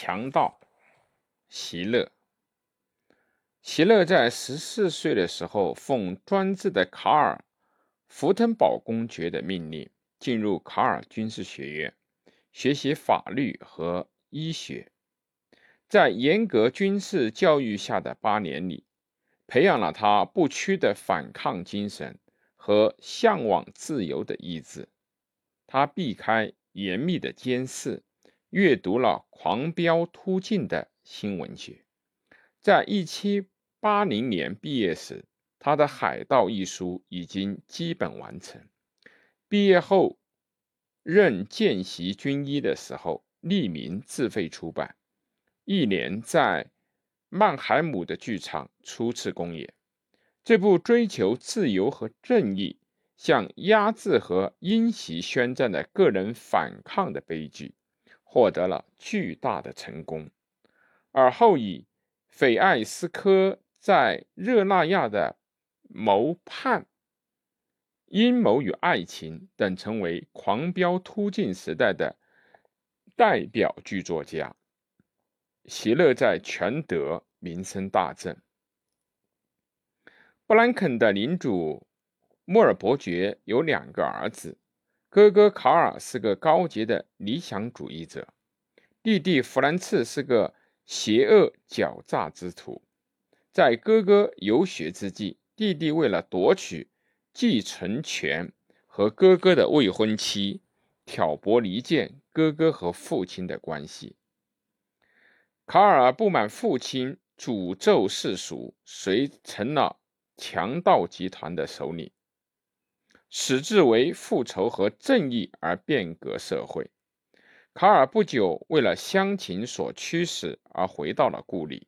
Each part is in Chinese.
强盗席勒。席勒在十四岁的时候，奉专制的卡尔·福腾堡公爵的命令，进入卡尔军事学院学习法律和医学。在严格军事教育下的八年里，培养了他不屈的反抗精神和向往自由的意志。他避开严密的监视，阅读了狂飙突进的新闻学。在一七八零年毕业时，他的《海盗》一书已经基本完成。毕业后，任见习军医的时候，匿名自费出版。一年在曼海姆的剧场初次公演。这部追求自由和正义、向压制和因袭宣战的个人反抗的悲剧，获得了巨大的成功，而后以斐艾斯科。在热那亚的谋叛、阴谋与爱情等，成为狂飙突进时代的代表剧作家。席勒在全德名声大振。布兰肯的领主莫尔伯爵有两个儿子，哥哥卡尔是个高洁的理想主义者，弟弟弗兰茨是个邪恶狡诈之徒。在哥哥游学之际，弟弟为了夺取继承权和哥哥的未婚妻，挑拨离间哥哥和父亲的关系。卡尔不满父亲诅咒世俗，遂成了强盗集团的首领，矢志为复仇和正义而变革社会。卡尔不久为了乡情所驱使而回到了故里。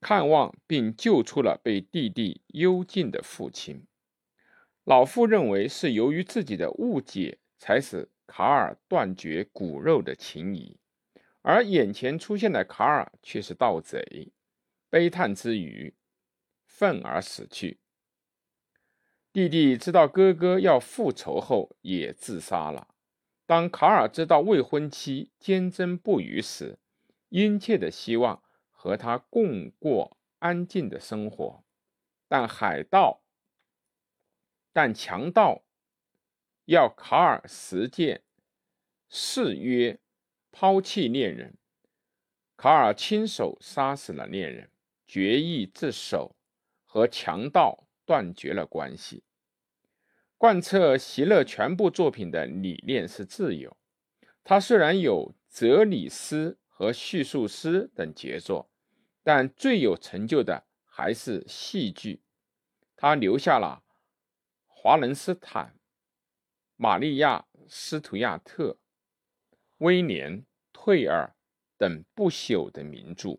看望并救出了被弟弟幽禁的父亲。老父认为是由于自己的误解，才使卡尔断绝骨肉的情谊，而眼前出现的卡尔却是盗贼。悲叹之余，愤而死去。弟弟知道哥哥要复仇后，也自杀了。当卡尔知道未婚妻坚贞不渝时，殷切的希望。和他共过安静的生活，但海盗、但强盗要卡尔实践誓约，抛弃恋人。卡尔亲手杀死了恋人，决意自首，和强盗断绝了关系。贯彻席勒全部作品的理念是自由。他虽然有哲理诗和叙述诗等杰作。但最有成就的还是戏剧，他留下了华伦斯坦、玛利亚·斯图亚特、威廉·退尔等不朽的名著。